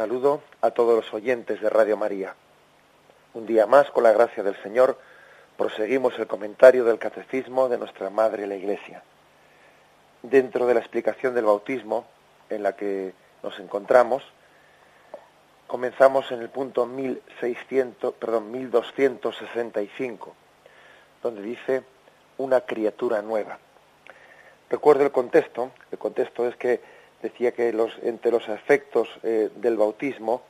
Saludo a todos los oyentes de Radio María. Un día más, con la gracia del Señor, proseguimos el comentario del Catecismo de nuestra Madre la Iglesia. Dentro de la explicación del bautismo en la que nos encontramos, comenzamos en el punto 1600, perdón, 1265, donde dice una criatura nueva. Recuerdo el contexto, el contexto es que decía que los, entre los efectos eh, del bautismo,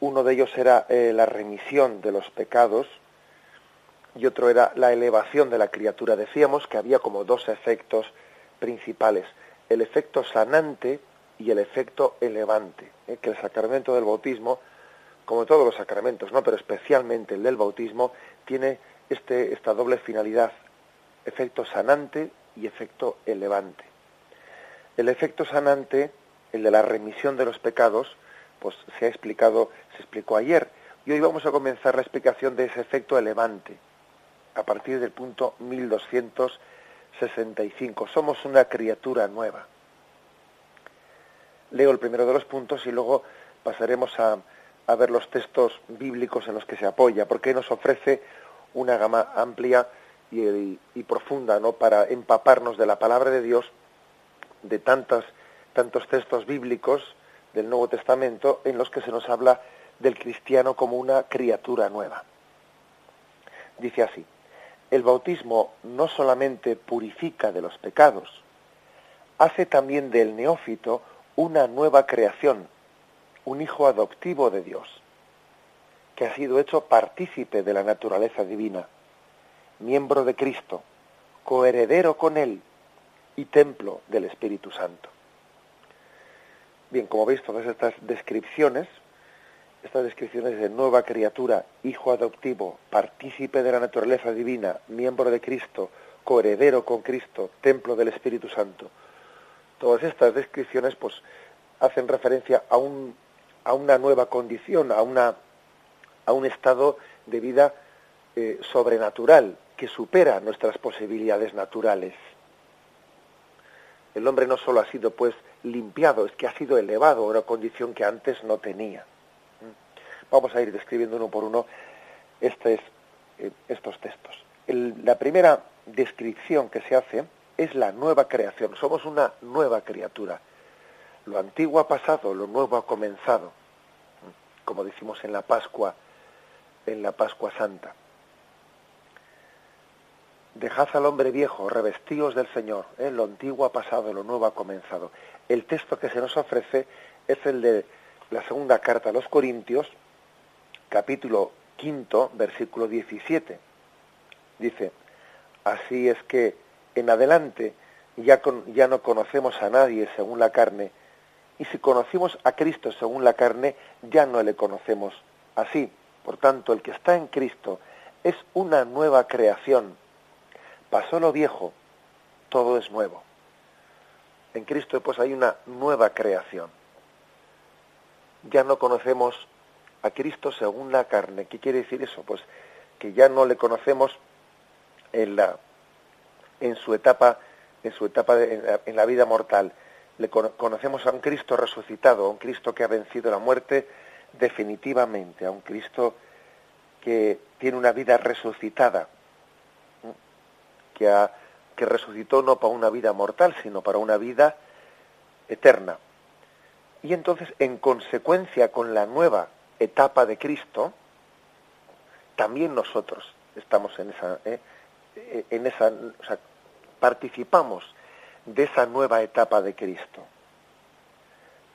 uno de ellos era eh, la remisión de los pecados y otro era la elevación de la criatura. Decíamos que había como dos efectos principales, el efecto sanante y el efecto elevante, eh, que el sacramento del bautismo, como todos los sacramentos, no, pero especialmente el del bautismo, tiene este, esta doble finalidad, efecto sanante y efecto elevante. El efecto sanante, el de la remisión de los pecados, pues se ha explicado, se explicó ayer, y hoy vamos a comenzar la explicación de ese efecto elevante, a partir del punto 1265. Somos una criatura nueva. Leo el primero de los puntos y luego pasaremos a, ver los textos bíblicos en los que se apoya, porque nos ofrece una gama amplia y, y, profunda ¿no? para empaparnos de la palabra de Dios, de tantas, tantos textos bíblicos del Nuevo Testamento en los que se nos habla del cristiano como una criatura nueva. Dice así, el bautismo no solamente purifica de los pecados, hace también del neófito una nueva creación, un hijo adoptivo de Dios, que ha sido hecho partícipe de la naturaleza divina, miembro de Cristo, coheredero con Él y templo del Espíritu Santo. Bien, como veis, todas estas descripciones, estas descripciones de nueva criatura, hijo adoptivo, partícipe de la naturaleza divina, miembro de Cristo, coheredero con Cristo, templo del Espíritu Santo, todas estas descripciones pues hacen referencia a un a una nueva condición, a una a un estado de vida eh, sobrenatural que supera nuestras posibilidades naturales. El hombre no solo ha sido pues limpiado, es que ha sido elevado a una condición que antes no tenía. Vamos a ir describiendo uno por uno este, eh, estos textos. La primera descripción que se hace es la nueva creación. Somos una nueva criatura. Lo antiguo ha pasado, lo nuevo ha comenzado, como decimos en la Pascua, en la Pascua Santa. Dejad al hombre viejo, revestíos del Señor. Lo antiguo ha pasado, lo nuevo ha comenzado. El texto que se nos ofrece es el de la segunda carta a los Corintios, capítulo quinto, versículo 17. Dice, así es que en adelante ya, ya no conocemos a nadie según la carne, y si conocimos a Cristo según la carne, ya no le conocemos así. Por tanto, el que está en Cristo es una nueva creación. Pasó lo viejo, todo es nuevo. En Cristo pues hay una nueva creación. Ya no conocemos a Cristo según la carne. ¿Qué quiere decir eso? Pues que ya no le conocemos en la en su etapa en su etapa de, en, la, vida mortal. Le conocemos a un Cristo resucitado, a un Cristo que ha vencido la muerte definitivamente, a un Cristo que tiene una vida resucitada, que, resucitó no para una vida mortal, sino para una vida eterna. Y entonces, en consecuencia con la nueva etapa de Cristo, también nosotros estamos en esa, eh, en esa, participamos de esa nueva etapa de Cristo.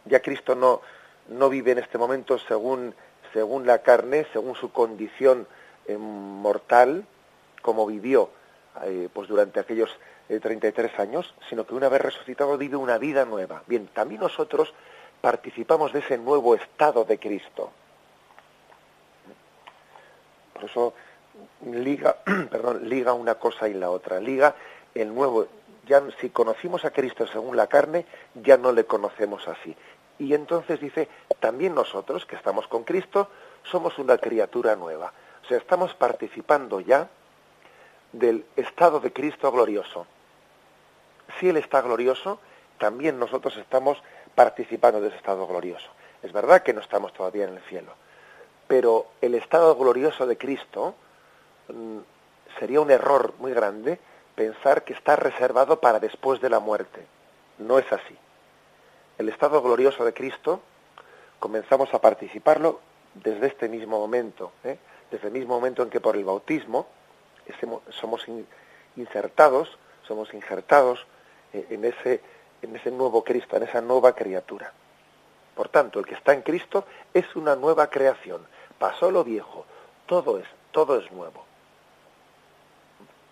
Ya Cristo no, no vive en este momento según, según la carne, según su condición eh, mortal, como vivió eh, pues durante aquellos 33 años, sino que una vez resucitado vive una vida nueva. Bien, también nosotros participamos de ese nuevo estado de Cristo. Por eso liga, perdón, liga una cosa y la otra. Liga el nuevo, ya si conocimos a Cristo según la carne, ya no le conocemos así. Y entonces dice, también nosotros que estamos con Cristo somos una criatura nueva. O sea, estamos participando ya del estado de Cristo glorioso. Si Él está glorioso, también nosotros estamos participando de ese estado glorioso. Es verdad que no estamos todavía en el cielo, pero el estado glorioso de Cristo mm, sería un error muy grande pensar que está reservado para después de la muerte. No es así. El estado glorioso de Cristo comenzamos a participarlo desde este mismo momento, ¿eh? desde el mismo momento en que por el bautismo somos insertados, somos injertados eh, en ese, en ese nuevo Cristo, en esa nueva criatura. Por tanto, el que está en Cristo es una nueva creación. Pasó lo viejo, todo es, todo es nuevo.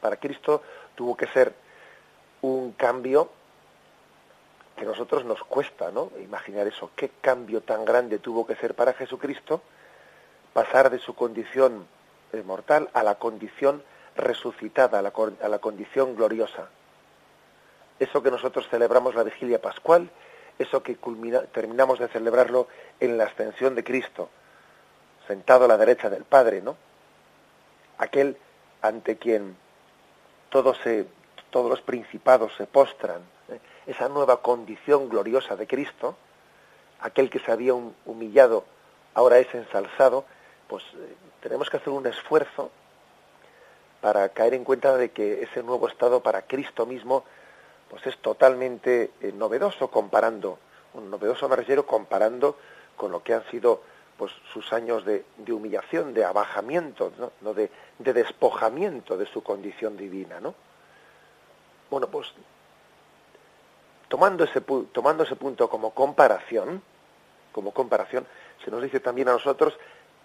Para Cristo tuvo que ser un cambio que a nosotros nos cuesta, ¿no? Imaginar eso, qué cambio tan grande tuvo que ser para Jesucristo pasar de su condición mortal a la condición resucitada, a la, a la condición gloriosa. Eso que nosotros celebramos la vigilia pascual, eso que terminamos de celebrarlo en la ascensión de Cristo, sentado a la derecha del Padre, ¿no? Aquel ante quien todos, se, todos los principados se postran, ¿eh? esa nueva condición gloriosa de Cristo, aquel que se había humillado ahora es ensalzado, pues eh, tenemos que hacer un esfuerzo para caer en cuenta de que ese nuevo estado para Cristo mismo pues es totalmente eh, novedoso comparando, un novedoso me comparando con lo que han sido pues sus años de, humillación, de abajamiento, ¿no? De, de, despojamiento de su condición divina, ¿no? Bueno, pues tomando ese, tomando ese punto como comparación, como comparación, se nos dice también a nosotros,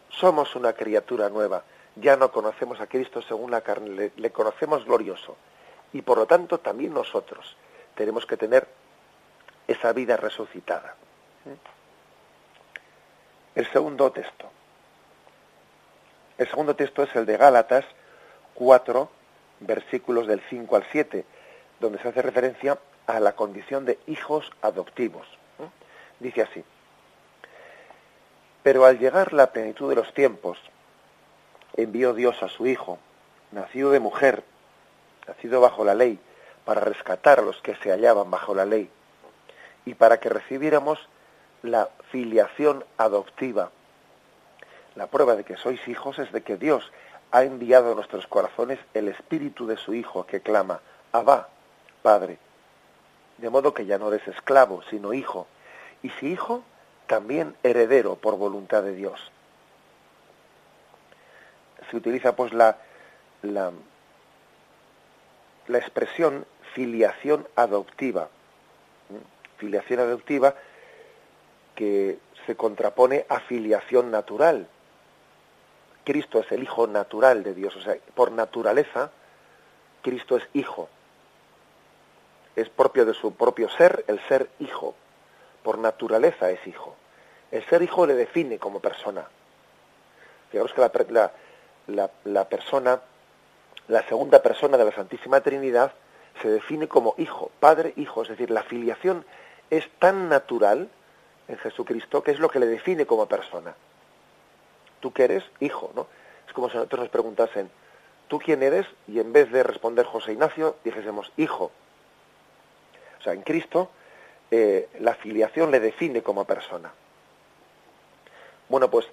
somos una criatura nueva, ya no conocemos a Cristo según la carne, le, conocemos glorioso. Y por lo tanto también nosotros tenemos que tener esa vida resucitada. El segundo texto. El segundo texto es el de Gálatas 4, versículos del 5 al 7, donde se hace referencia a la condición de hijos adoptivos. Dice así, pero al llegar la plenitud de los tiempos, envió Dios a su Hijo, nacido de mujer, nacido bajo la ley, para rescatar a los que se hallaban bajo la ley y para que recibiéramos la filiación adoptiva. La prueba de que sois hijos es de que Dios ha enviado a nuestros corazones el espíritu de su Hijo que clama, Abba, Padre. De modo que ya no eres esclavo, sino hijo. Y si hijo, también heredero por voluntad de Dios se utiliza pues la, la, la expresión filiación adoptiva. Filiación adoptiva que se contrapone a filiación natural. Cristo es el hijo natural de Dios, o sea, por naturaleza, Cristo es hijo. Es propio de su propio ser el ser hijo. Por naturaleza es hijo. El ser hijo le define como persona. Digamos que la, la, la, persona, la segunda persona de la Santísima Trinidad, se define como hijo, padre, hijo, es decir, la filiación es tan natural en Jesucristo que es lo que le define como persona. Tú que eres hijo, ¿no? Es como si nosotros nos preguntasen, ¿tú quién eres? Y en vez de responder José Ignacio, dijésemos hijo. O sea, en Cristo eh, la filiación le define como persona. Bueno, pues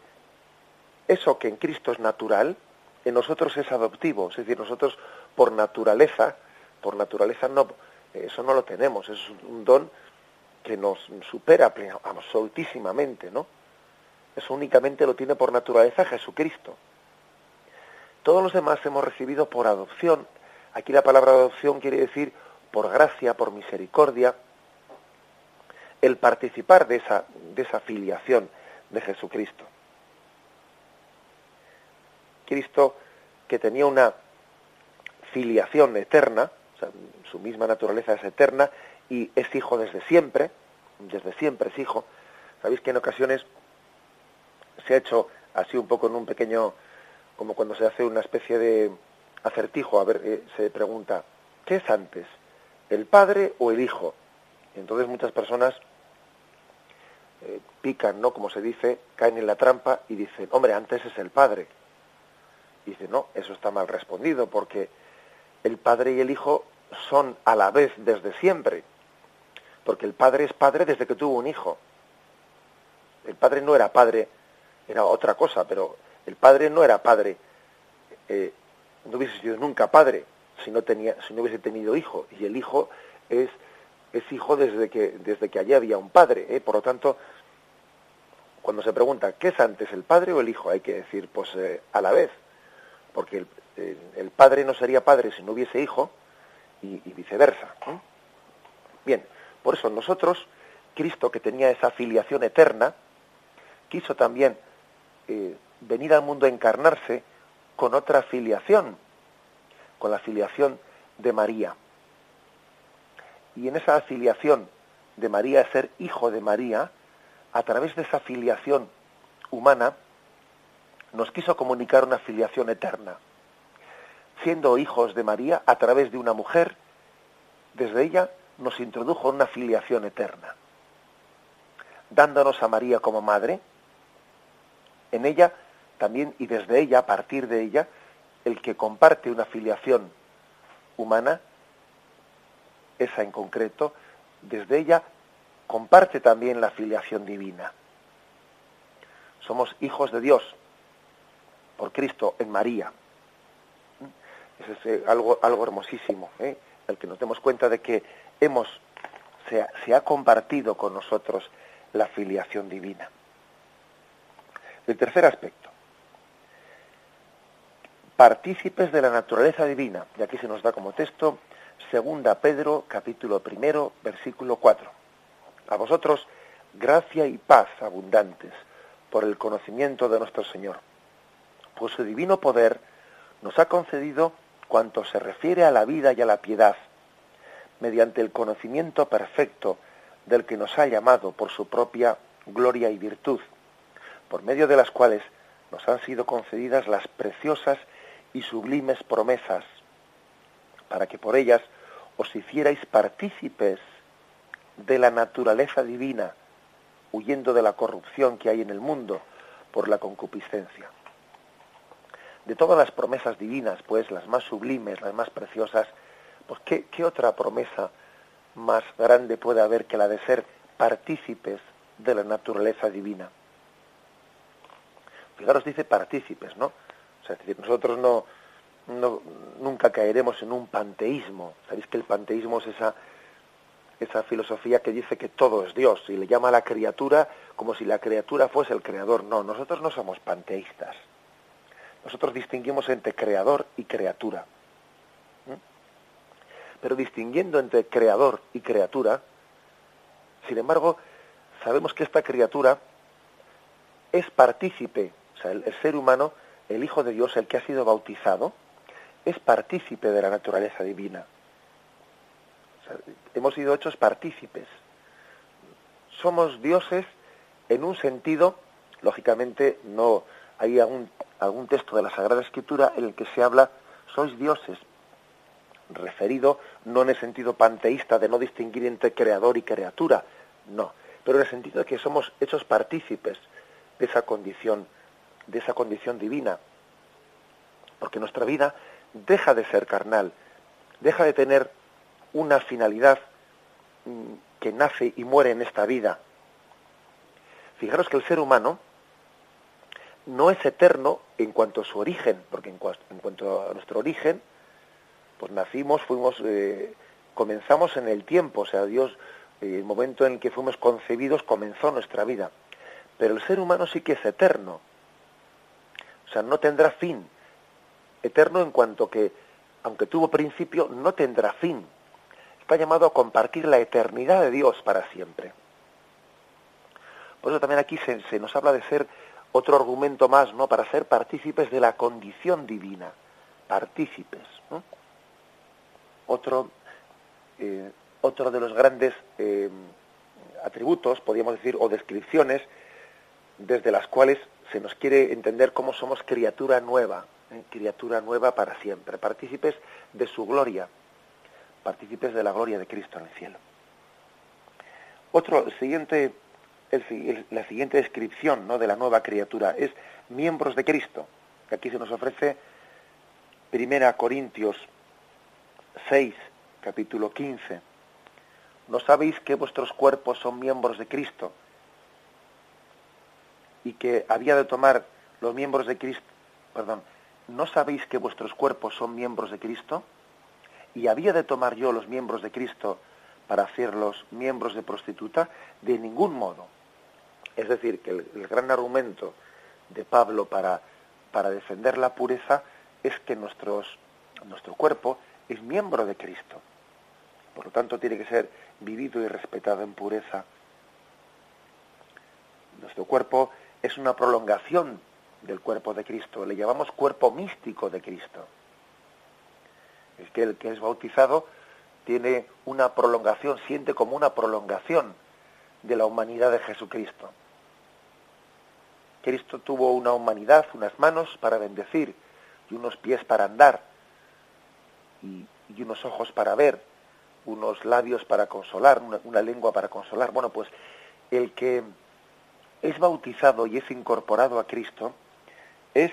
eso que en Cristo es natural, en nosotros es adoptivo, es decir, nosotros por naturaleza, por naturaleza no, eso no lo tenemos, es un don que nos supera absolutísimamente, ¿no? Eso únicamente lo tiene por naturaleza Jesucristo. Todos los demás hemos recibido por adopción. Aquí la palabra adopción quiere decir por gracia, por misericordia. el participar de esa, de esa filiación de Jesucristo. Cristo, que tenía una filiación eterna, su misma naturaleza es eterna y es hijo desde siempre, desde siempre es hijo. Sabéis que en ocasiones se ha hecho así un poco en un pequeño, como cuando se hace una especie de acertijo, a ver, eh, se pregunta, ¿qué es antes? ¿El padre o el hijo? entonces muchas personas eh, pican, ¿no? Como se dice, caen en la trampa y dicen, hombre, antes es el padre. Dice, no, eso está mal respondido, porque el padre y el hijo son a la vez desde siempre. Porque el padre es padre desde que tuvo un hijo. El padre no era padre, era otra cosa, pero el padre no era padre, eh, no hubiese sido nunca padre si no, tenía, si no hubiese tenido hijo. Y el hijo es, es hijo desde que, desde que allí había un padre. ¿eh? Por lo tanto, cuando se pregunta, ¿qué es antes, el padre o el hijo? Hay que decir, pues eh, a la vez. Porque el, padre no sería padre si no hubiese hijo y, viceversa. Bien, por eso nosotros, Cristo que tenía esa filiación eterna, quiso también eh, venir al mundo a encarnarse con otra filiación, con la filiación de María. Y en esa filiación de María, ser hijo de María, a través de esa filiación humana, nos quiso comunicar una filiación eterna siendo hijos de María a través de una mujer, desde ella nos introdujo una filiación eterna, dándonos a María como madre, en ella también y desde ella, a partir de ella, el que comparte una filiación humana, esa en concreto, desde ella comparte también la filiación divina. Somos hijos de Dios por Cristo en María es eh, algo, algo hermosísimo, ¿eh? el que nos demos cuenta de que hemos, se, ha compartido con nosotros la filiación divina. El tercer aspecto, partícipes de la naturaleza divina, y aquí se nos da como texto segunda Pedro capítulo primero versículo 4. A vosotros gracia y paz abundantes por el conocimiento de nuestro Señor. Por su divino poder nos ha concedido cuanto se refiere a la vida y a la piedad, mediante el conocimiento perfecto del que nos ha llamado por su propia gloria y virtud, por medio de las cuales nos han sido concedidas las preciosas y sublimes promesas, para que por ellas os hicierais partícipes de la naturaleza divina, huyendo de la corrupción que hay en el mundo por la concupiscencia de todas las promesas divinas, pues las más sublimes, las más preciosas, pues ¿qué, qué otra promesa más grande puede haber que la de ser partícipes de la naturaleza divina? Fijaros, dice partícipes, ¿no? O sea, es decir, nosotros no, no, nunca caeremos en un panteísmo. Sabéis que el panteísmo es esa, esa filosofía que dice que todo es Dios y le llama a la criatura como si la criatura fuese el creador. No, nosotros no somos panteístas nosotros distinguimos entre creador y criatura. Pero distinguiendo entre creador y criatura, sin embargo, sabemos que esta criatura es partícipe, o sea, el, ser humano, el Hijo de Dios, el que ha sido bautizado, es partícipe de la naturaleza divina. hemos sido hechos partícipes. Somos dioses en un sentido, lógicamente no hay algún algún texto de la Sagrada Escritura en el que se habla, sois dioses, referido no en el sentido panteísta de no distinguir entre creador y criatura, no, pero en el sentido de que somos hechos partícipes de esa condición, de esa condición divina, porque nuestra vida deja de ser carnal, deja de tener una finalidad mm, que nace y muere en esta vida. Fijaros que el ser humano, no es eterno en cuanto a su origen, porque en, cuanto a nuestro origen, pues nacimos, fuimos, eh, comenzamos en el tiempo, o sea, Dios, eh, el momento en el que fuimos concebidos comenzó nuestra vida. Pero el ser humano sí que es eterno, o sea, no tendrá fin. Eterno en cuanto que, aunque tuvo principio, no tendrá fin. Está llamado a compartir la eternidad de Dios para siempre. Por eso también aquí se, se nos habla de ser otro argumento más, ¿no? Para ser partícipes de la condición divina, partícipes. Otro, eh, otro de los grandes eh, atributos, podríamos decir, o descripciones, desde las cuales se nos quiere entender cómo somos criatura nueva, ¿eh? criatura nueva para siempre, partícipes de su gloria, partícipes de la gloria de Cristo en el cielo. Otro, siguiente la siguiente descripción ¿no? de la nueva criatura es miembros de Cristo. Aquí se nos ofrece Primera Corintios 6, capítulo 15. ¿No sabéis que vuestros cuerpos son miembros de Cristo? Y que había de tomar los miembros de Cristo, perdón, ¿no sabéis que vuestros cuerpos son miembros de Cristo? Y había de tomar yo los miembros de Cristo para hacerlos miembros de prostituta? De ningún modo. Es decir, que el, gran argumento de Pablo para, para, defender la pureza es que nuestro cuerpo es miembro de Cristo. Por lo tanto, tiene que ser vivido y respetado en pureza. Nuestro cuerpo es una prolongación del cuerpo de Cristo. Le llamamos cuerpo místico de Cristo. Es que el que es bautizado tiene una prolongación, siente como una prolongación de la humanidad de Jesucristo. Cristo tuvo una humanidad, unas manos para bendecir y unos pies para andar y, unos ojos para ver, unos labios para consolar, una, lengua para consolar. Bueno, pues el que es bautizado y es incorporado a Cristo es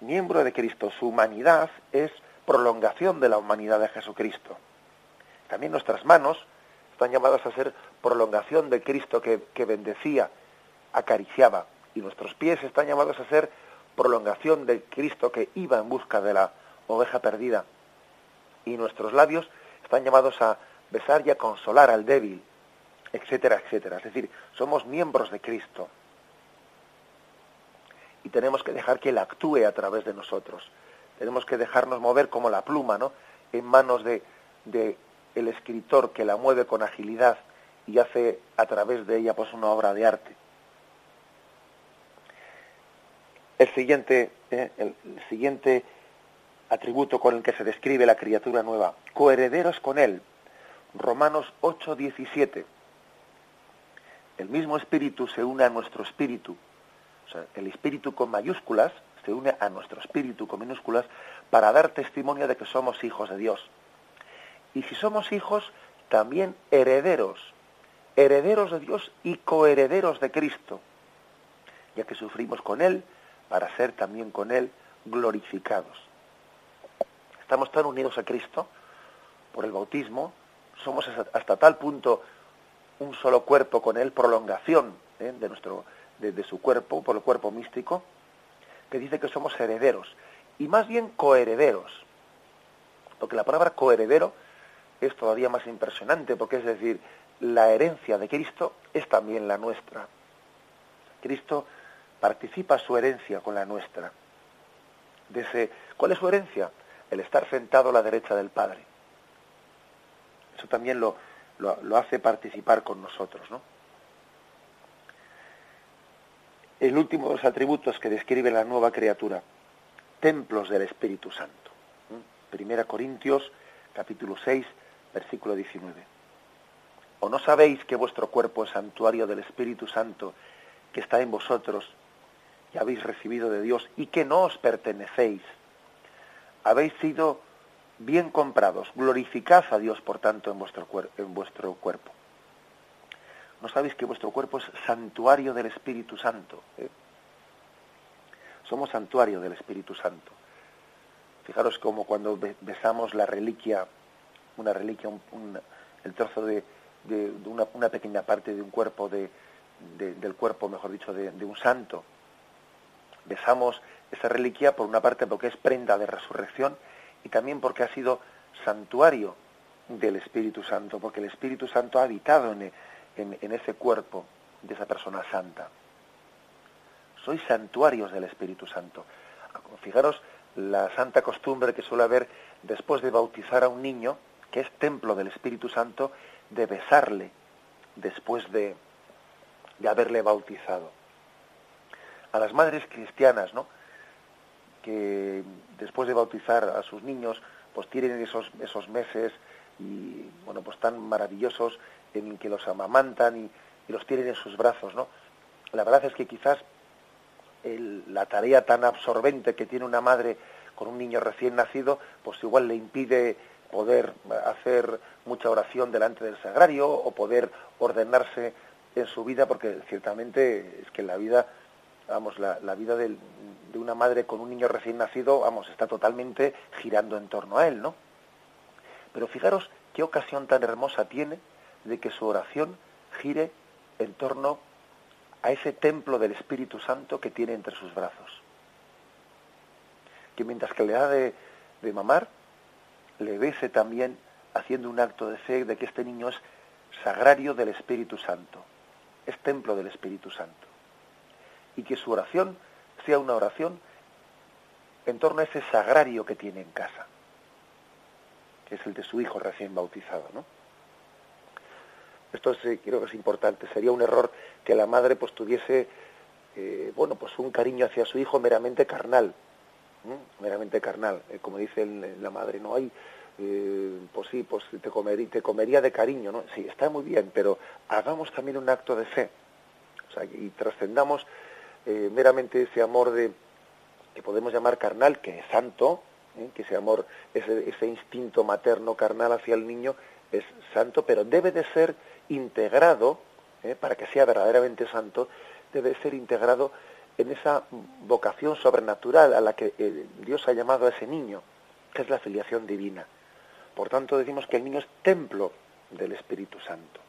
miembro de Cristo. Su humanidad es prolongación de la humanidad de Jesucristo. También nuestras manos están llamadas a ser prolongación de Cristo que, que bendecía, acariciaba y nuestros pies están llamados a ser prolongación del Cristo que iba en busca de la oveja perdida. Y nuestros labios están llamados a besar y a consolar al débil, etcétera, etcétera. Es decir, somos miembros de Cristo. Y tenemos que dejar que Él actúe a través de nosotros. Tenemos que dejarnos mover como la pluma, ¿no? En manos de, de el escritor que la mueve con agilidad y hace a través de ella pues una obra de arte. El siguiente, eh, el siguiente atributo con el que se describe la criatura nueva, coherederos con él. Romanos 8, 17. El mismo espíritu se une a nuestro espíritu. O sea, el espíritu con mayúsculas se une a nuestro espíritu con minúsculas para dar testimonio de que somos hijos de Dios. Y si somos hijos, también herederos, herederos de Dios y coherederos de Cristo, ya que sufrimos con Él, para ser también con Él glorificados. Estamos tan unidos a Cristo por el bautismo, somos hasta, tal punto un solo cuerpo con Él, prolongación ¿eh? de, nuestro, de, su cuerpo, por el cuerpo místico, que dice que somos herederos, y más bien coherederos, porque la palabra coheredero es todavía más impresionante, porque es decir, la herencia de Cristo es también la nuestra. Cristo participa su herencia con la nuestra. ¿Cuál es su herencia? El estar sentado a la derecha del Padre. Eso también lo, lo, hace participar con nosotros, ¿no? El último de los atributos que describe la nueva criatura, templos del Espíritu Santo. Primera Corintios, capítulo 6, versículo 19. ¿O no sabéis que vuestro cuerpo es santuario del Espíritu Santo que está en vosotros, que habéis recibido de Dios y que no os pertenecéis. Habéis sido bien comprados. Glorificad a Dios, por tanto, en vuestro, en vuestro cuerpo. ¿No sabéis que vuestro cuerpo es santuario del Espíritu Santo? ¿Eh? Somos santuario del Espíritu Santo. Fijaros como cuando besamos la reliquia, una reliquia, el trozo de, una, pequeña parte de un cuerpo, de, del cuerpo, mejor dicho, de un santo, besamos esa reliquia por una parte porque es prenda de resurrección y también porque ha sido santuario del Espíritu Santo, porque el Espíritu Santo ha habitado en, en, ese cuerpo de esa persona santa. Sois santuarios del Espíritu Santo. Fijaros la santa costumbre que suele haber después de bautizar a un niño, que es templo del Espíritu Santo, de besarle después de, de haberle bautizado. A las madres cristianas, ¿no? que después de bautizar a sus niños, pues tienen esos, esos meses y bueno, pues tan maravillosos en que los amamantan y, los tienen en sus brazos, ¿no? La verdad es que quizás la tarea tan absorbente que tiene una madre con un niño recién nacido, pues igual le impide poder hacer mucha oración delante del sagrario o poder ordenarse en su vida, porque ciertamente es que la vida, vamos, la, vida de una madre con un niño recién nacido, vamos, está totalmente girando en torno a él, ¿no? Pero fijaros qué ocasión tan hermosa tiene de que su oración gire en torno a ese templo del Espíritu Santo que tiene entre sus brazos. Que mientras que le da de, mamar, le bese también haciendo un acto de fe de que este niño es sagrario del Espíritu Santo, es templo del Espíritu Santo. Y que su oración sea una oración en torno a ese sagrario que tiene en casa, que es el de su hijo recién bautizado, ¿no? Esto creo que es importante. Sería un error que la madre pues tuviese eh, bueno pues un cariño hacia su hijo meramente carnal, meramente carnal, eh, como dice la madre. No hay eh, pues sí, pues te comería, te comería de cariño, ¿no? Sí, está muy bien, pero hagamos también un acto de fe. O sea, y trascendamos meramente ese amor de que podemos llamar carnal, que es santo, que ese amor, ese, ese instinto materno carnal hacia el niño es santo, pero debe de ser integrado, ¿eh? para que sea verdaderamente santo, debe ser integrado en esa vocación sobrenatural a la que eh, Dios ha llamado a ese niño, que es la filiación divina. Por tanto, decimos que el niño es templo del Espíritu Santo.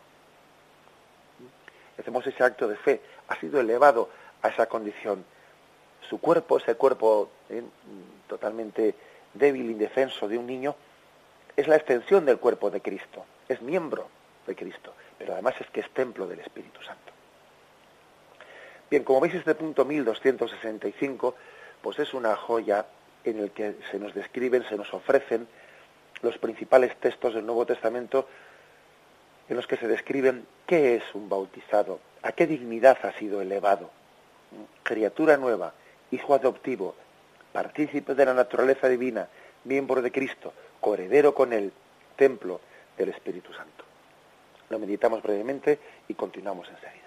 Hacemos ese acto de fe, ha sido elevado a esa condición. Su cuerpo, ese cuerpo ¿eh? totalmente débil, indefenso de un niño, es la extensión del cuerpo de Cristo, es miembro de Cristo pero además es que es templo del Espíritu Santo. Bien, como veis este punto 1265, pues es una joya en el que se nos describen, se nos ofrecen los principales textos del Nuevo Testamento en los que se describen qué es un bautizado, a qué dignidad ha sido elevado, criatura nueva, hijo adoptivo, partícipe de la naturaleza divina, miembro de Cristo, coheredero con el templo del Espíritu Santo. Lo meditamos brevemente y continuamos enseguida.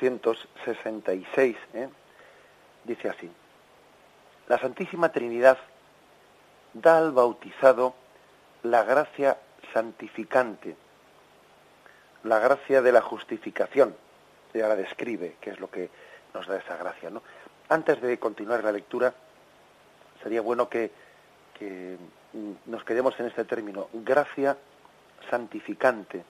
266, ¿eh? dice así, la Santísima Trinidad da al bautizado la gracia santificante, la gracia de la justificación, y ahora describe qué es lo que nos da esa gracia. Antes de continuar la lectura, sería bueno que nos quedemos en este término, gracia santificante,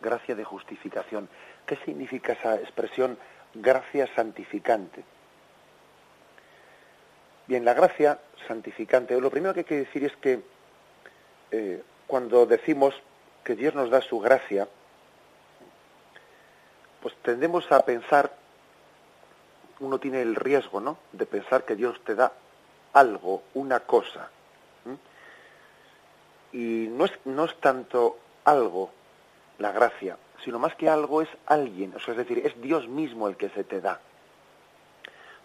gracia de justificación. ¿Qué significa esa expresión gracia santificante? Bien, la gracia santificante, lo primero que hay que decir es que eh, cuando decimos que Dios nos da su gracia, pues tendemos a pensar, uno tiene el riesgo, ¿no?, de pensar que Dios te da algo, una cosa. Y no es, no es tanto algo la gracia, sino más que algo es alguien, o sea, es decir, es Dios mismo el que se te da.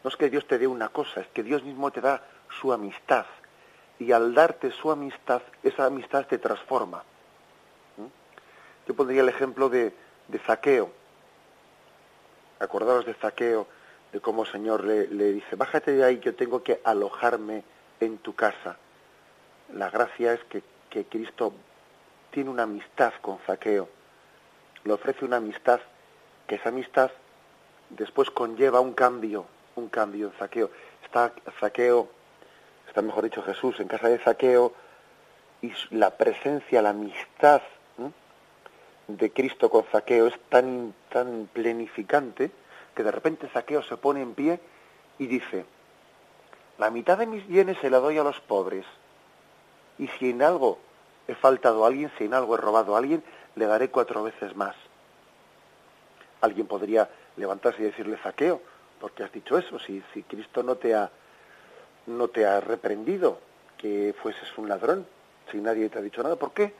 No es que Dios te dé una cosa, es que Dios mismo te da su amistad. Y al darte su amistad, esa amistad te transforma. Yo pondría el ejemplo de, de Zaqueo. Acordaros de Zaqueo, de cómo el Señor le, dice, bájate de ahí, yo tengo que alojarme en tu casa. La gracia es que, Cristo tiene una amistad con Zaqueo, le ofrece una amistad, que esa amistad después conlleva un cambio, un cambio en Zaqueo. Está Zaqueo, está mejor dicho Jesús, en casa de Zaqueo, y la presencia, la amistad de Cristo con Zaqueo es tan, tan plenificante que de repente Zaqueo se pone en pie y dice, la mitad de mis bienes se la doy a los pobres, y si en algo he faltado a alguien, si en algo he robado a alguien, le daré cuatro veces más. Alguien podría levantarse y decirle, Zaqueo, ¿por qué has dicho eso? Si, Cristo no te, ha, no te ha reprendido que fueses un ladrón, si nadie te ha dicho nada, ¿por qué?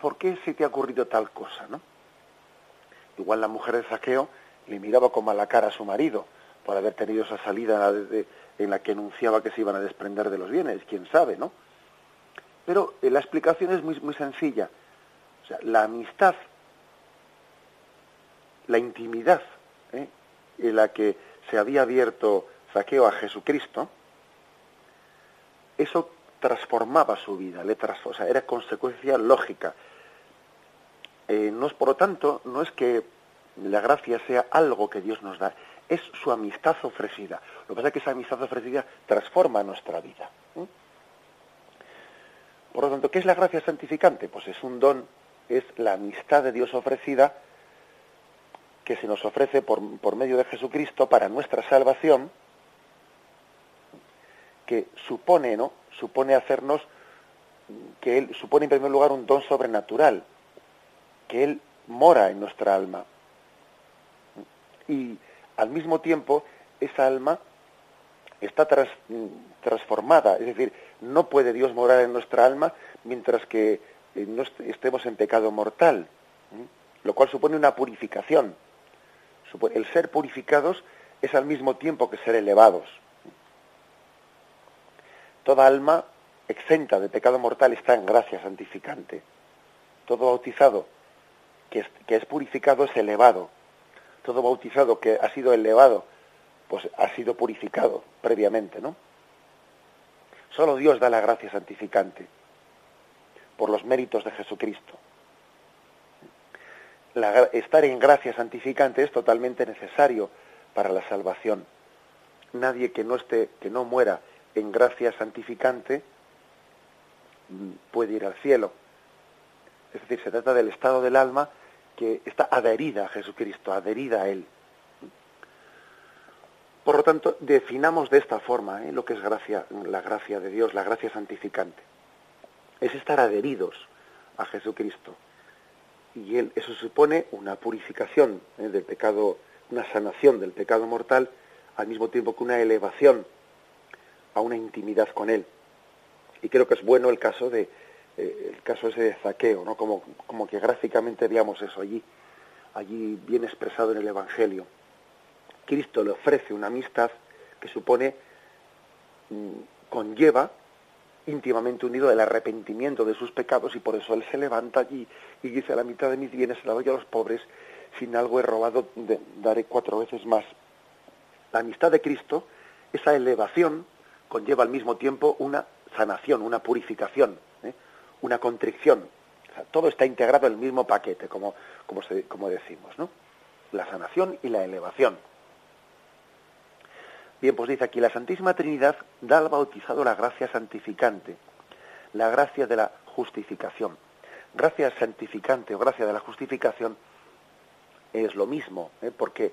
¿Por qué se te ha ocurrido tal cosa, no? Igual la mujer de Zaqueo le miraba con mala cara a su marido por haber tenido esa salida en la que anunciaba que se iban a desprender de los bienes, quién sabe, ¿no? Pero eh, la explicación es muy, muy sencilla. O sea, la amistad, la intimidad ¿eh? en la que se había abierto Zaqueo a Jesucristo, eso transformaba su vida, le o sea, era consecuencia lógica. Eh, no es, por lo tanto, no es que la gracia sea algo que Dios nos da, es su amistad ofrecida. Lo que pasa es que esa amistad ofrecida transforma nuestra vida. Por lo tanto, ¿qué es la gracia santificante? Pues es un don, es la amistad de Dios ofrecida que se nos ofrece por, por medio de Jesucristo para nuestra salvación, que supone, ¿no? Supone hacernos, que Él supone en primer lugar un don sobrenatural, que Él mora en nuestra alma y al mismo tiempo esa alma está transformada, es decir, no puede Dios morar en nuestra alma mientras que no estemos en pecado mortal, lo cual supone una purificación. El ser purificados es al mismo tiempo que ser elevados. Toda alma exenta de pecado mortal está en gracia santificante. Todo bautizado que es purificado es elevado todo bautizado que ha sido elevado, pues ha sido purificado previamente, ¿no? Solo Dios da la gracia santificante por los méritos de Jesucristo. estar en gracia santificante es totalmente necesario para la salvación. Nadie que no esté, que no muera en gracia santificante mm, puede ir al cielo. Es decir, se trata del estado del alma que está adherida a Jesucristo, adherida a Él. Por lo tanto, definamos de esta forma ¿eh? lo que es gracia, la gracia de Dios, la gracia santificante. Es estar adheridos a Jesucristo. Y él, eso supone una purificación ¿eh? del pecado, una sanación del pecado mortal, al mismo tiempo que una elevación a una intimidad con Él. Y creo que es bueno el caso de, eh, el caso ese de Zaqueo, ¿no? Como, como que gráficamente veamos eso allí, allí bien expresado en el Evangelio. Cristo le ofrece una amistad que supone, mm, conlleva íntimamente unido el arrepentimiento de sus pecados y por eso él se levanta allí y dice la mitad de mis bienes se la doy a los pobres, sin algo he robado daré cuatro veces más. La amistad de Cristo, esa elevación, conlleva al mismo tiempo una sanación, una purificación una contrición. todo está integrado en el mismo paquete, como, como, como decimos, ¿no? La sanación y la elevación. Bien, pues dice aquí, la Santísima Trinidad da al bautizado la gracia santificante, la gracia de la justificación. Gracia santificante o gracia de la justificación es lo mismo, ¿eh? porque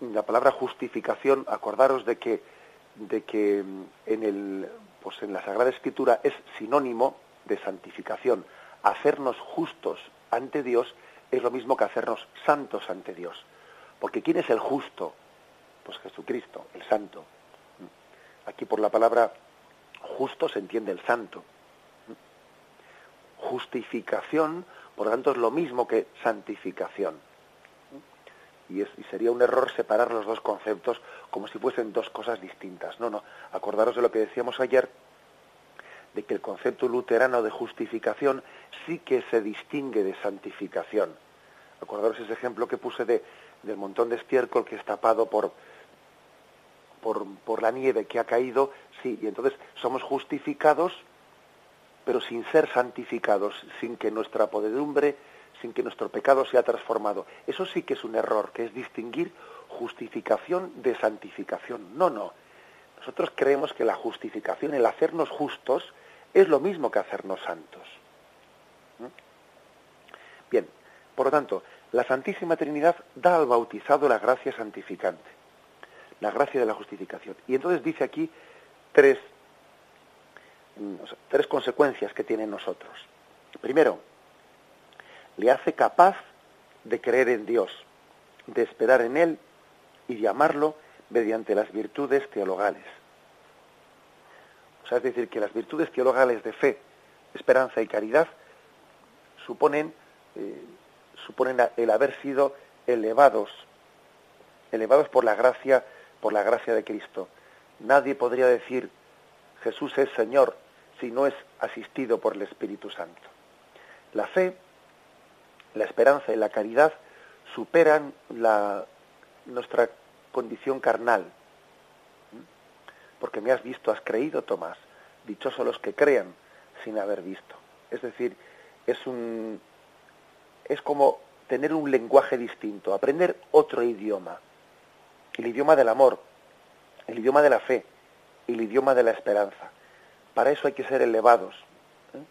la palabra justificación, acordaros de que, de que mm, en, el, pues en la Sagrada Escritura es sinónimo de santificación. Hacernos justos ante Dios es lo mismo que hacernos santos ante Dios. Porque ¿quién es el justo? Pues Jesucristo, el santo. Aquí por la palabra justo se entiende el santo. Justificación, por tanto, es lo mismo que santificación. Y, y, sería un error separar los dos conceptos como si fuesen dos cosas distintas. No, no. Acordaros de lo que decíamos ayer, de que el concepto luterano de justificación sí que se distingue de santificación. Acordaros ese ejemplo que puse de, del montón de estiércol que es tapado por, por, la nieve que ha caído, sí, y entonces somos justificados, pero sin ser santificados, sin que nuestra podedumbre, sin que nuestro pecado sea transformado. Eso sí que es un error, que es distinguir justificación de santificación. No, no. Nosotros creemos que la justificación, el hacernos justos, es lo mismo que hacernos santos. ¿Mm? Bien, por lo tanto, la Santísima Trinidad da al bautizado la gracia santificante, la gracia de la justificación. Y entonces dice aquí tres, mm, tres consecuencias que tiene en nosotros. Primero, le hace capaz de creer en Dios, de esperar en Él y de amarlo mediante las virtudes teologales. O sea, es decir, que las virtudes teologales de fe, esperanza y caridad suponen eh, suponen el haber sido elevados, elevados por la gracia, por la gracia de Cristo. Nadie podría decir Jesús es Señor si no es asistido por el Espíritu Santo. La fe, la esperanza y la caridad superan la, nuestra condición carnal. Porque me has visto, has creído, Tomás. Dichosos los que crean sin haber visto. Es decir, es un, es como tener un lenguaje distinto, aprender otro idioma, el idioma del amor, el idioma de la fe, el idioma de la esperanza. Para eso hay que ser elevados. ¿eh?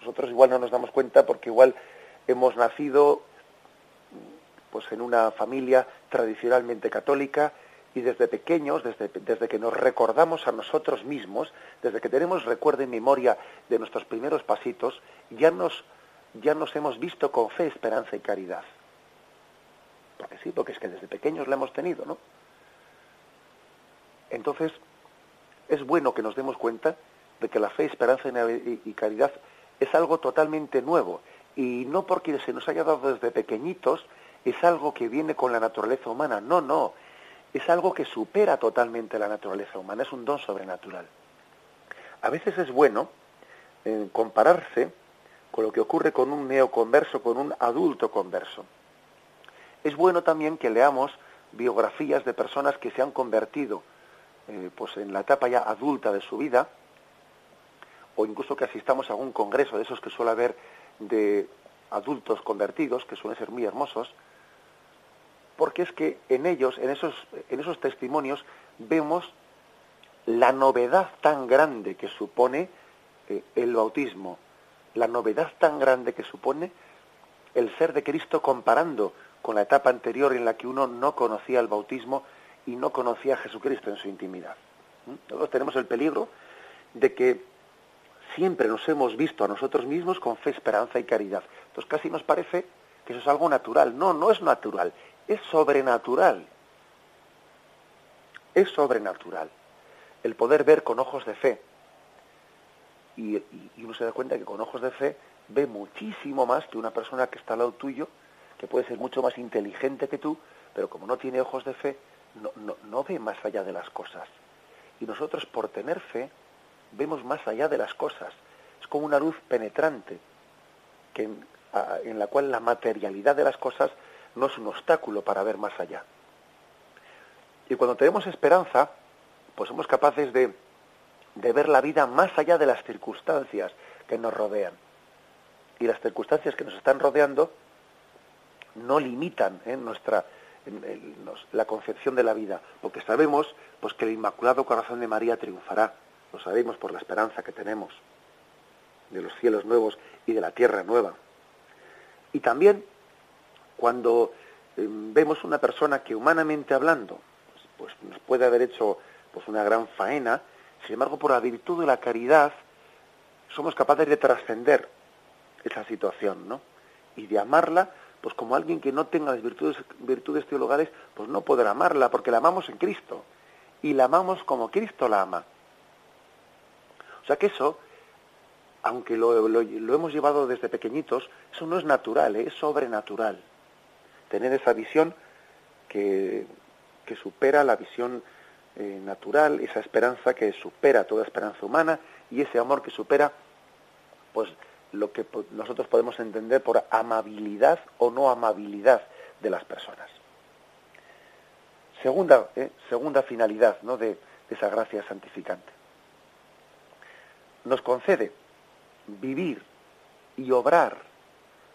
Nosotros igual no nos damos cuenta porque igual hemos nacido pues en una familia tradicionalmente católica y desde pequeños, desde, desde, que nos recordamos a nosotros mismos, desde que tenemos recuerdo y memoria de nuestros primeros pasitos, ya nos ya nos hemos visto con fe, esperanza y caridad. Porque sí, porque es que desde pequeños la hemos tenido, ¿no? Entonces, es bueno que nos demos cuenta de que la fe, esperanza y caridad es algo totalmente nuevo. Y no porque se nos haya dado desde pequeñitos, es algo que viene con la naturaleza humana. No, no. Es algo que supera totalmente la naturaleza humana. Es un don sobrenatural. A veces es bueno eh, compararse con lo que ocurre con un neoconverso, con un adulto converso. Es bueno también que leamos biografías de personas que se han convertido eh, pues en la etapa ya adulta de su vida, o incluso que asistamos a algún congreso de esos que suele haber de adultos convertidos, que suelen ser muy hermosos, porque es que en ellos, en esos, en esos testimonios, vemos la novedad tan grande que supone eh, el bautismo, la novedad tan grande que supone el ser de Cristo comparando con la etapa anterior en la que uno no conocía el bautismo y no conocía a Jesucristo en su intimidad. Todos tenemos el peligro de que siempre nos hemos visto a nosotros mismos con fe, esperanza y caridad. Entonces casi nos parece que eso es algo natural. No, no es natural, es sobrenatural. Es sobrenatural. El poder ver con ojos de fe, y, uno se da cuenta que con ojos de fe ve muchísimo más que una persona que está al lado tuyo, que puede ser mucho más inteligente que tú, pero como no tiene ojos de fe, no, no, no ve más allá de las cosas. Y nosotros por tener fe vemos más allá de las cosas. Es como una luz penetrante, que en la cual la materialidad de las cosas no es un obstáculo para ver más allá. Y cuando tenemos esperanza, pues somos capaces de de ver la vida más allá de las circunstancias que nos rodean. Y las circunstancias que nos están rodeando no limitan ¿eh? nuestra, la concepción de la vida, porque sabemos pues que el Inmaculado Corazón de María triunfará, lo sabemos por la esperanza que tenemos de los cielos nuevos y de la tierra nueva. Y también cuando eh, vemos una persona que humanamente hablando, pues, nos puede haber hecho pues una gran faena, sin embargo por la virtud de la caridad somos capaces de trascender esa situación, ¿no? Y de amarla, pues como alguien que no tenga las virtudes, virtudes teologales, pues no podrá amarla, porque la amamos en Cristo. Y la amamos como Cristo la ama. O sea que eso, aunque lo, hemos llevado desde pequeñitos, eso no es natural, ¿eh? es sobrenatural. Tener esa visión que, que supera la visión eh, natural, esa esperanza que supera toda esperanza humana y ese amor que supera pues lo que nosotros podemos entender por amabilidad o no amabilidad de las personas. Segunda, eh, segunda finalidad ¿no? de, de esa gracia santificante. Nos concede vivir y obrar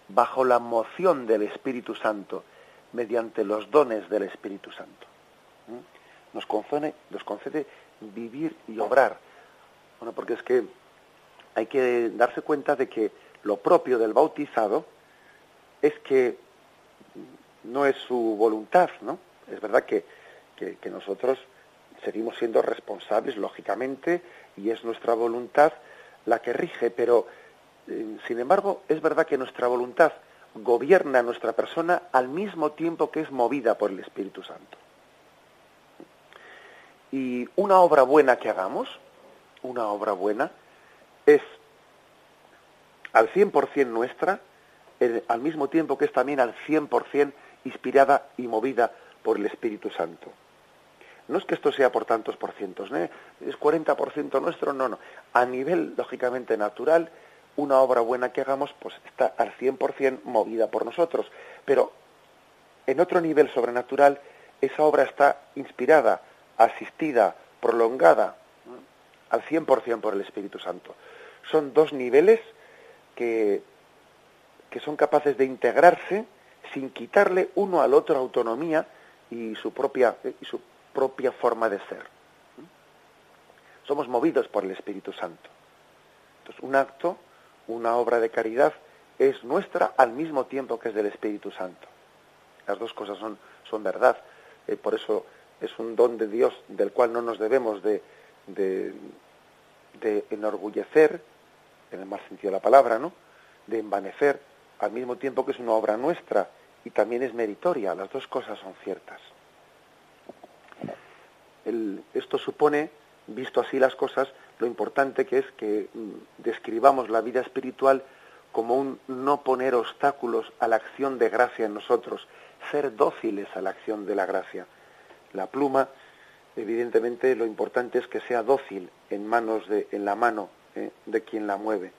bajo la moción del Espíritu Santo mediante los dones del Espíritu Santo. Nos concede, nos concede vivir y obrar. Bueno, porque es que hay que darse cuenta de que lo propio del bautizado es que no es su voluntad, ¿no? Es verdad que, que, nosotros seguimos siendo responsables, lógicamente, y es nuestra voluntad la que rige, pero eh, sin embargo es verdad que nuestra voluntad gobierna nuestra persona al mismo tiempo que es movida por el Espíritu Santo. Y una obra buena que hagamos, una obra buena, es al 100% nuestra, al mismo tiempo que es también al 100% inspirada y movida por el Espíritu Santo. No es que esto sea por tantos por cientos, ¿eh? es 40% nuestro, no, no. A nivel, lógicamente, natural, una obra buena que hagamos, pues está al 100% movida por nosotros. Pero en otro nivel sobrenatural, esa obra está inspirada, asistida, prolongada al 100% por el Espíritu Santo. Son dos niveles que, que son capaces de integrarse sin quitarle uno al otro autonomía y su propia, y su propia forma de ser. Somos movidos por el Espíritu Santo. Entonces, un acto, una obra de caridad, es nuestra al mismo tiempo que es del Espíritu Santo. Las dos cosas son, son verdad. Eh, por eso es un don de Dios del cual no nos debemos de, de, enorgullecer, en el mal sentido de la palabra, ¿no? De envanecer, al mismo tiempo que es una obra nuestra y también es meritoria. Las dos cosas son ciertas. esto supone, visto así las cosas, lo importante que es que mm, describamos la vida espiritual como un no poner obstáculos a la acción de gracia en nosotros, ser dóciles a la acción de la gracia la pluma, evidentemente lo importante es que sea dócil en manos de, en la mano eh, de quien la mueve.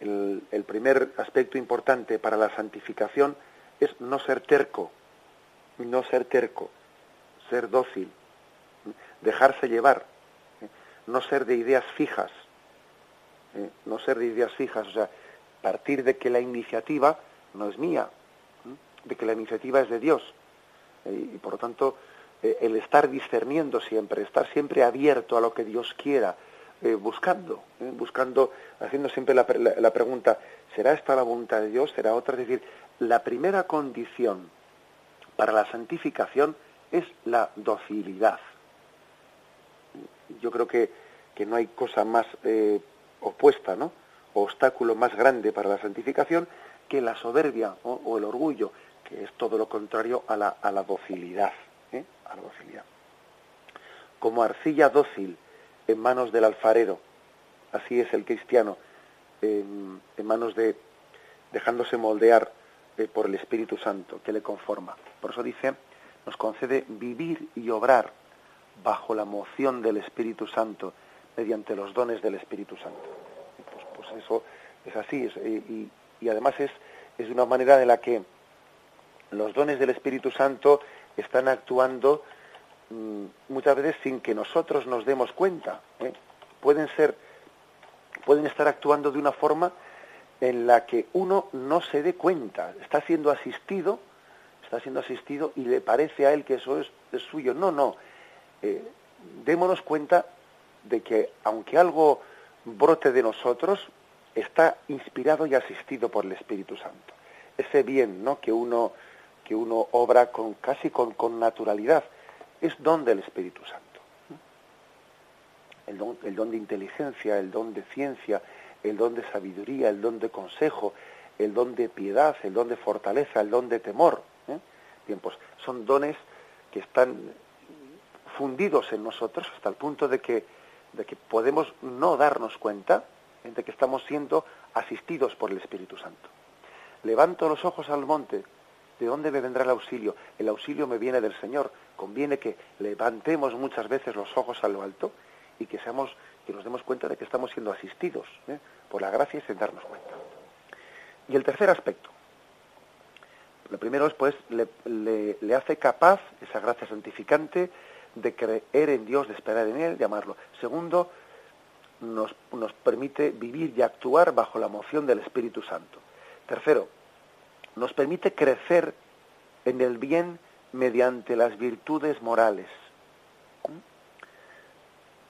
El, el, primer aspecto importante para la santificación es no ser terco, no ser terco, ser dócil, dejarse llevar, eh, no ser de ideas fijas, eh, no ser de ideas fijas, o sea, partir de que la iniciativa no es mía, de que la iniciativa es de Dios y por lo tanto eh, el estar discerniendo siempre, estar siempre abierto a lo que Dios quiera, eh, buscando, eh, buscando, haciendo siempre la, la, pregunta, ¿será esta la voluntad de Dios? ¿Será otra? Es decir, la primera condición para la santificación es la docilidad. Yo creo que, que no hay cosa más opuesta, ¿no? obstáculo más grande para la santificación que la soberbia o el orgullo que es todo lo contrario a la, a la docilidad, ¿eh? a la docilidad. Como arcilla dócil en manos del alfarero, así es el cristiano, en, manos de, dejándose moldear eh, por el Espíritu Santo que le conforma. Por eso dice, nos concede vivir y obrar bajo la moción del Espíritu Santo, mediante los dones del Espíritu Santo. Pues, pues eso es así, y, y, además es, es una manera de la que los dones del Espíritu Santo están actuando muchas veces sin que nosotros nos demos cuenta. ¿eh? Pueden ser, pueden estar actuando de una forma en la que uno no se dé cuenta. Está siendo asistido está siendo asistido y le parece a él que eso es, suyo. No, no. Eh, démonos cuenta de que aunque algo brote de nosotros, está inspirado y asistido por el Espíritu Santo. Ese bien, ¿no? Que uno que uno obra con casi con, con naturalidad es don del Espíritu Santo. El don, el don de inteligencia, el don de ciencia, el don de sabiduría, el don de consejo, el don de piedad, el don de fortaleza, el don de temor. ¿eh? Bien, pues son dones que están fundidos en nosotros hasta el punto de que, de que podemos no darnos cuenta de que estamos siendo asistidos por el Espíritu Santo. Levanto los ojos al monte, ¿de dónde me vendrá el auxilio? El auxilio me viene del Señor. Conviene que levantemos muchas veces los ojos a lo alto y que seamos, que nos demos cuenta de que estamos siendo asistidos ¿eh? por la gracia sin darnos cuenta. Y el tercer aspecto, lo primero es pues le, le, hace capaz esa gracia santificante de creer en Dios, de esperar en Él, de amarlo. Segundo, nos, nos permite vivir y actuar bajo la moción del Espíritu Santo. Tercero, nos permite crecer en el bien mediante las virtudes morales.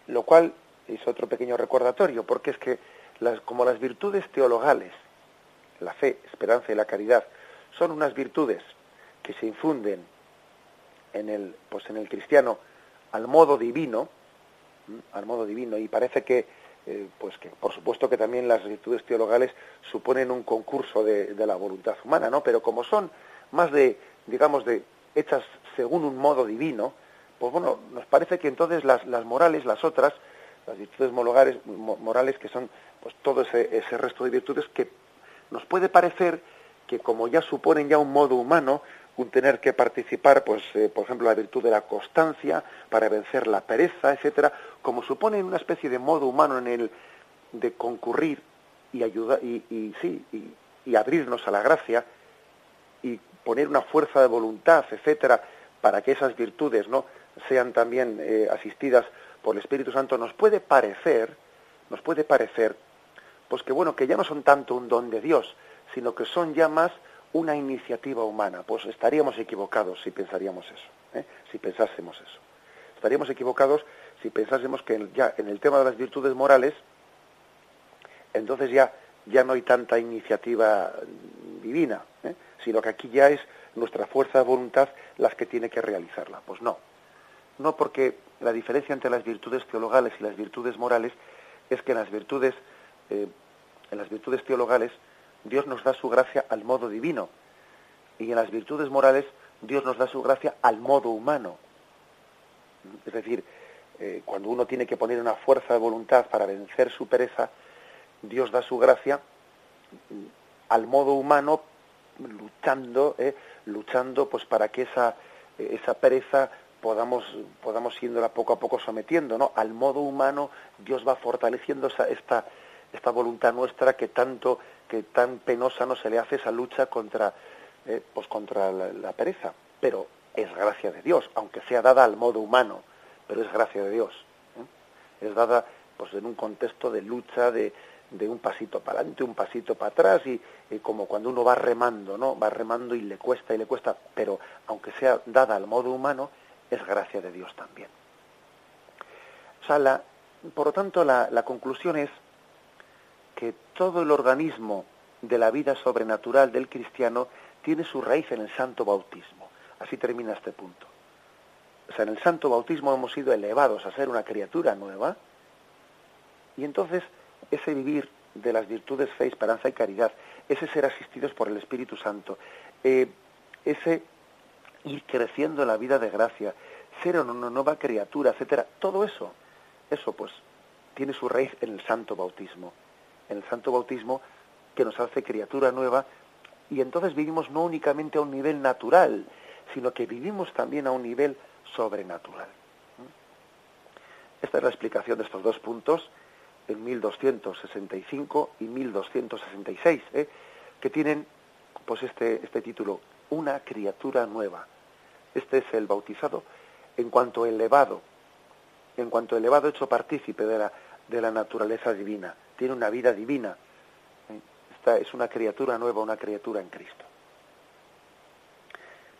Lo cual es otro pequeño recordatorio, porque es que las, como las virtudes teologales, la fe, esperanza y la caridad, son unas virtudes que se infunden en el, pues en el cristiano al modo divino, al modo divino, y parece que, eh, pues que, por supuesto que también las virtudes teologales suponen un concurso de, de, la voluntad humana, ¿no? Pero como son más de, digamos, de hechas según un modo divino, pues bueno, nos parece que entonces las, las morales, las otras, las virtudes morales, morales que son pues todo ese, ese resto de virtudes que nos puede parecer que como ya suponen ya un modo humano, un tener que participar, pues, eh, por ejemplo, la virtud de la constancia para vencer la pereza, etcétera, como suponen una especie de modo humano en el de concurrir y ayudar y, y sí y, y, abrirnos a la gracia y poner una fuerza de voluntad, etcétera, para que esas virtudes no sean también eh, asistidas por el Espíritu Santo, nos puede parecer, nos puede parecer, pues que bueno, que ya no son tanto un don de Dios, sino que son ya más una iniciativa humana. Pues estaríamos equivocados si pensaríamos eso, ¿eh? si pensásemos eso. Estaríamos equivocados si pensásemos que ya en el tema de las virtudes morales, entonces ya, ya no hay tanta iniciativa divina, ¿eh? sino que aquí ya es nuestra fuerza de voluntad las que tiene que realizarla. Pues no. No porque la diferencia entre las virtudes teologales y las virtudes morales es que en las virtudes, eh, en las virtudes teologales Dios nos da su gracia al modo divino. Y en las virtudes morales, Dios nos da su gracia al modo humano. Es decir, eh, cuando uno tiene que poner una fuerza de voluntad para vencer su pereza, Dios da su gracia al modo humano, luchando, eh, luchando pues para que esa, esa pereza podamos, podamos yéndola poco a poco sometiendo, ¿no? Al modo humano Dios va fortaleciendo esa, esta, esta voluntad nuestra que tanto que tan penosa no se le hace esa lucha contra, eh, pues contra la, pereza. Pero es gracia de Dios, aunque sea dada al modo humano, pero es gracia de Dios. ¿eh? Es dada pues en un contexto de lucha, de, de un pasito para adelante, un pasito para atrás, y, como cuando uno va remando, ¿no? Va remando y le cuesta y le cuesta, pero aunque sea dada al modo humano, es gracia de Dios también. O por lo tanto, la, la conclusión es que todo el organismo de la vida sobrenatural del cristiano tiene su raíz en el santo bautismo. Así termina este punto. O sea, en el santo bautismo hemos sido elevados a ser una criatura nueva y entonces ese vivir de las virtudes fe, esperanza y caridad, ese ser asistidos por el Espíritu Santo, eh, ese ir creciendo en la vida de gracia, ser una nueva criatura, etcétera, todo eso, eso pues tiene su raíz en el santo bautismo en el santo bautismo que nos hace criatura nueva y entonces vivimos no únicamente a un nivel natural, sino que vivimos también a un nivel sobrenatural. Esta es la explicación de estos dos puntos en 1265 y 1266, ¿eh? que tienen pues este, este título, Una criatura nueva. Este es el bautizado en cuanto elevado, en cuanto elevado hecho partícipe de la, de la naturaleza divina tiene una vida divina. Esta es una criatura nueva, una criatura en Cristo.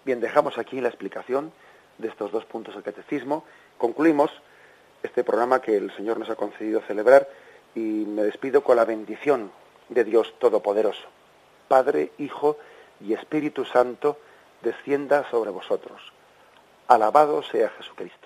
Bien, dejamos aquí la explicación de estos dos puntos del catecismo. Concluimos este programa que el Señor nos ha concedido celebrar y me despido con la bendición de Dios Todopoderoso. Padre, Hijo y Espíritu Santo, descienda sobre vosotros. Alabado sea Jesucristo.